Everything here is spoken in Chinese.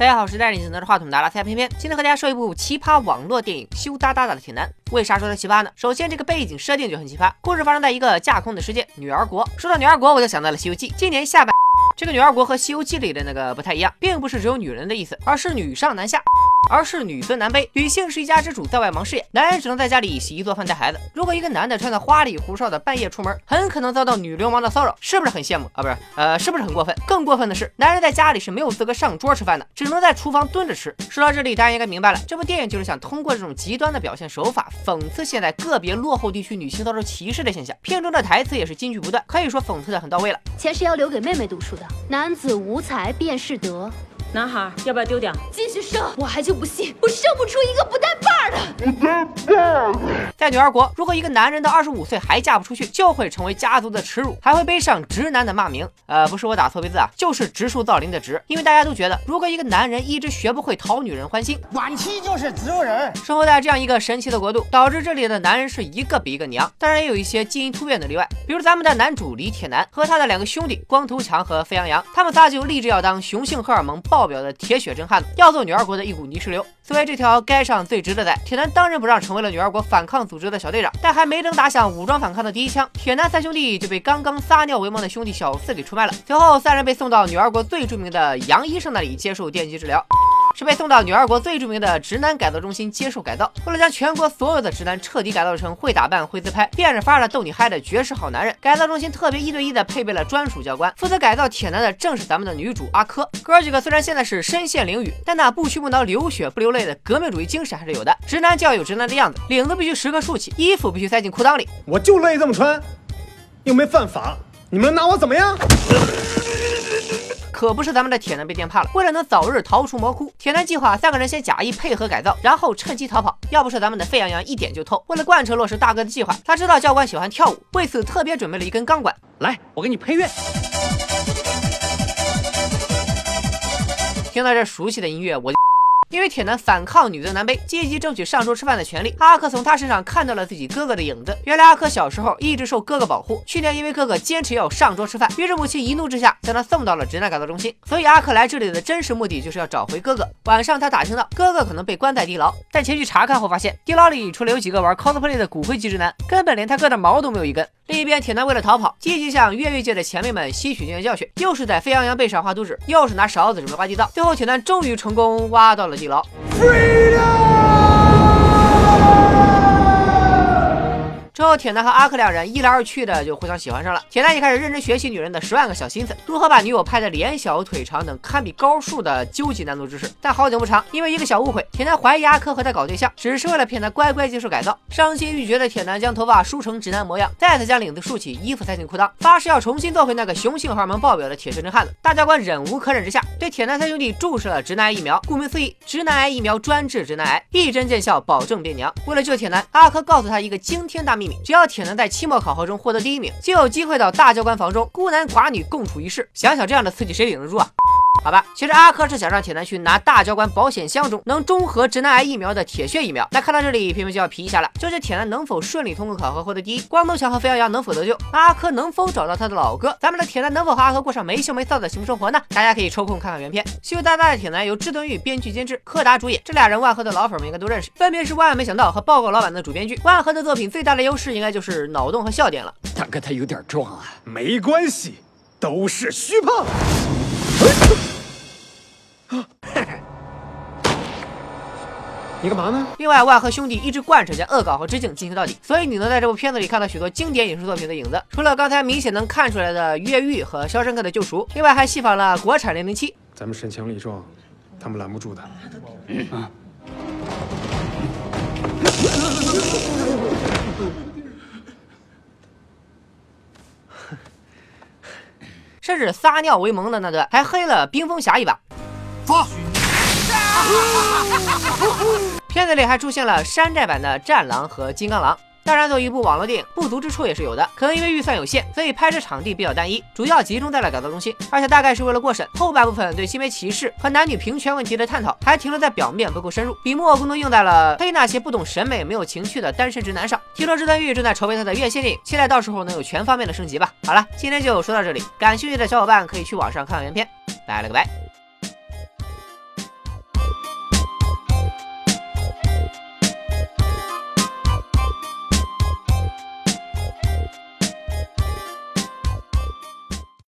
大家好，我是带领拿着话筒的拉斯加偏偏，今天和大家说一部奇葩网络电影《羞答答的铁男》。为啥说它奇葩呢？首先这个背景设定就很奇葩，故事发生在一个架空的世界——女儿国。说到女儿国，我就想到了《西游记》。今年下半，这个女儿国和《西游记》里的那个不太一样，并不是只有女人的意思，而是女上男下。而是女尊男卑，女性是一家之主，在外忙事业，男人只能在家里洗衣做饭带孩子。如果一个男的穿的花里胡哨的半夜出门，很可能遭到女流氓的骚扰，是不是很羡慕啊？不是，呃，是不是很过分？更过分的是，男人在家里是没有资格上桌吃饭的，只能在厨房蹲着吃。说到这里，大家应该明白了，这部电影就是想通过这种极端的表现手法，讽刺现在个别落后地区女性遭受歧视的现象。片中的台词也是金句不断，可以说讽刺的很到位了。钱是要留给妹妹读书的，男子无才便是德。男孩要不要丢掉？继续生，我还就不信我生不出一个不带。在女儿国，如果一个男人到二十五岁还嫁不出去，就会成为家族的耻辱，还会背上直男的骂名。呃，不是我打错别字啊，就是植树造林的植。因为大家都觉得，如果一个男人一直学不会讨女人欢心，晚期就是植物人。生活在这样一个神奇的国度，导致这里的男人是一个比一个娘。当然，也有一些基因突变的例外，比如咱们的男主李铁男和他的两个兄弟光头强和沸羊羊，他们仨就立志要当雄性荷尔蒙爆表的铁血真。汉子要做女儿国的一股泥石流。作为这条街上最直的仔，铁男当仁不让成为了女儿国反抗组织的小队长。但还没等打响武装反抗的第一枪，铁男三兄弟就被刚刚撒尿为盟的兄弟小四给出卖了。随后，三人被送到女儿国最著名的杨医生那里接受电击治疗。是被送到女儿国最著名的直男改造中心接受改造。为了将全国所有的直男彻底改造成会打扮、会自拍、变着法的逗你嗨的绝世好男人，改造中心特别一对一的配备了专属教官。负责改造铁男的正是咱们的女主阿珂。哥几个虽然现在是身陷囹圄，但那不屈不挠、流血不流泪的革命主义精神还是有的。直男就要有直男的样子，领子必须时刻竖起，衣服必须塞进裤裆里。我就乐意这么穿，又没犯法，你们拿我怎么样？可不是咱们的铁男被电怕了。为了能早日逃出魔窟，铁男计划三个人先假意配合改造，然后趁机逃跑。要不是咱们的沸羊羊一点就透，为了贯彻落实大哥的计划，他知道教官喜欢跳舞，为此特别准备了一根钢管。来，我给你配乐。听到这熟悉的音乐，我。因为铁男反抗女尊男卑，积极争取上桌吃饭的权利，阿克从他身上看到了自己哥哥的影子。原来阿克小时候一直受哥哥保护，去年因为哥哥坚持要上桌吃饭，于是母亲一怒之下将他送到了直男改造中心。所以阿克来这里的真实目的就是要找回哥哥。晚上他打听到哥哥可能被关在地牢，但前去查看后发现，地牢里除了有几个玩 cosplay 的骨灰级直男，根本连他哥的毛都没有一根。另一边，铁男为了逃跑，积极向越狱界的前辈们吸取经验教训，又是在沸羊羊背上画图纸，又是拿勺子准备挖地道，最后铁男终于成功挖到了地牢。之后，铁男和阿珂两人一来二去的就互相喜欢上了。铁男也开始认真学习女人的十万个小心思，如何把女友拍的脸小腿长等堪比高数的究极难度知识。但好景不长，因为一个小误会，铁男怀疑阿珂和他搞对象，只是为了骗他乖乖接受改造。伤心欲绝的铁男将头发梳成直男模样，再次将领子竖起，衣服塞进裤裆，发誓要重新做回那个雄性荷尔蒙爆表的铁血真汉子。大教官忍无可忍之下，对铁男三兄弟注射了直男癌疫苗。顾名思义，直男癌疫苗专治直男癌，一针见效，保证变娘。为了救铁男，阿珂告诉他一个惊天大秘密。只要铁男在期末考核中获得第一名，就有机会到大教官房中孤男寡女共处一室。想想这样的刺激，谁顶得住啊？好吧，其实阿珂是想让铁男去拿大教官保险箱中能中和直男癌疫苗的铁血疫苗。那看到这里，偏偏就要皮一下了，究竟铁男能否顺利通过考核获得第一？光头强和沸羊羊能否得救？阿珂能否找到他的老哥？咱们的铁男能否和阿珂过上没羞没臊的幸福生活呢？大家可以抽空看看原片。羞答答的铁男由志敦玉编剧监制，柯达主演。这俩人万和的老粉们应该都认识，分别是万万没想到和报告老板的主编剧。万和的作品最大的优势应该就是脑洞和笑点了。大哥他有点壮啊，没关系，都是虚胖。你干嘛呢？另外，万和兄弟一直贯彻将恶搞和致敬进行到底，所以你能在这部片子里看到许多经典影视作品的影子。除了刚才明显能看出来的越狱和肖申克的救赎，另外还戏仿了国产零零七。咱们身强力壮，他们拦不住的。啊！甚至撒尿为盟的那段，还黑了冰封侠一把。发。片子里还出现了山寨版的战狼和金刚狼。当然，作为一部网络电影，不足之处也是有的。可能因为预算有限，所以拍摄场地比较单一，主要集中在了改造中心。而且大概是为了过审，后半部分对性别歧视和男女平权问题的探讨还停留在表面，不够深入。笔墨更多用在了黑那些不懂审美、没有情趣的单身直男上。听说志丹玉正在筹备他的院线电影，期待到时候能有全方面的升级吧。好了，今天就说到这里，感兴趣的小伙伴可以去网上看看原片。拜了个拜。